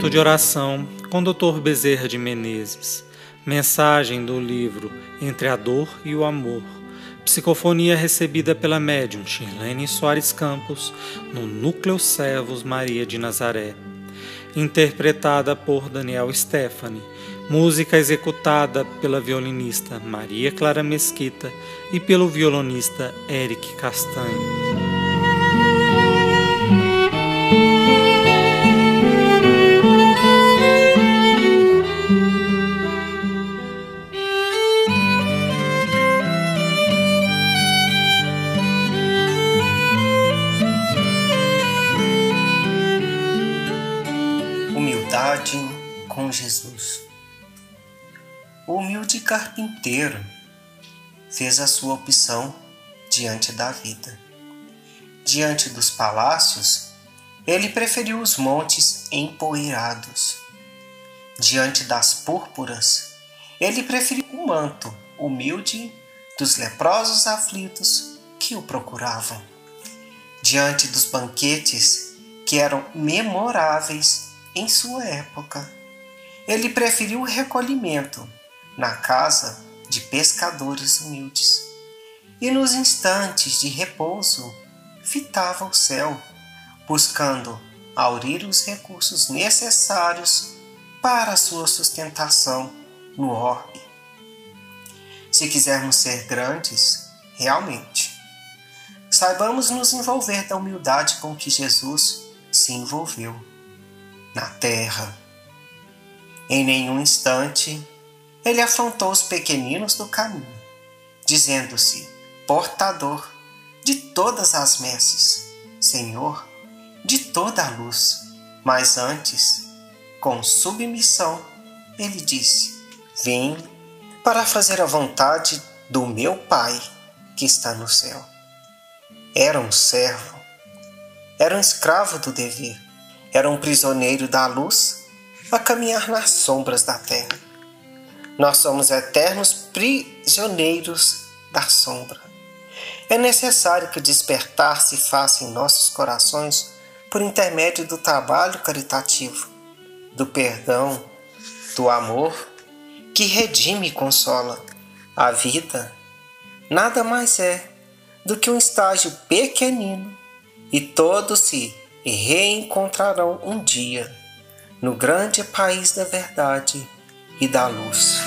Momento de oração com Dr. Bezerra de Menezes. Mensagem do livro Entre a Dor e o Amor. Psicofonia recebida pela médium Shirlene Soares Campos no Núcleo Servos Maria de Nazaré. Interpretada por Daniel Stephanie. Música executada pela violinista Maria Clara Mesquita e pelo violonista Eric Castanho. Com Jesus. O humilde carpinteiro fez a sua opção diante da vida. Diante dos palácios, ele preferiu os montes empoeirados. Diante das púrpuras, ele preferiu o manto humilde dos leprosos aflitos que o procuravam. Diante dos banquetes que eram memoráveis em sua época. Ele preferiu o recolhimento na casa de pescadores humildes e nos instantes de repouso fitava o céu, buscando aurir os recursos necessários para sua sustentação no orbe. Se quisermos ser grandes, realmente, saibamos nos envolver da humildade com que Jesus se envolveu na terra. Em nenhum instante ele afrontou os pequeninos do caminho, dizendo-se portador de todas as messes, Senhor de toda a luz. Mas antes, com submissão, ele disse: Vim para fazer a vontade do meu Pai que está no céu. Era um servo, era um escravo do dever era um prisioneiro da luz a caminhar nas sombras da terra. Nós somos eternos prisioneiros da sombra. É necessário que o despertar se faça em nossos corações por intermédio do trabalho caritativo, do perdão, do amor que redime e consola. A vida nada mais é do que um estágio pequenino e todos se e reencontrarão um dia no grande país da verdade e da luz.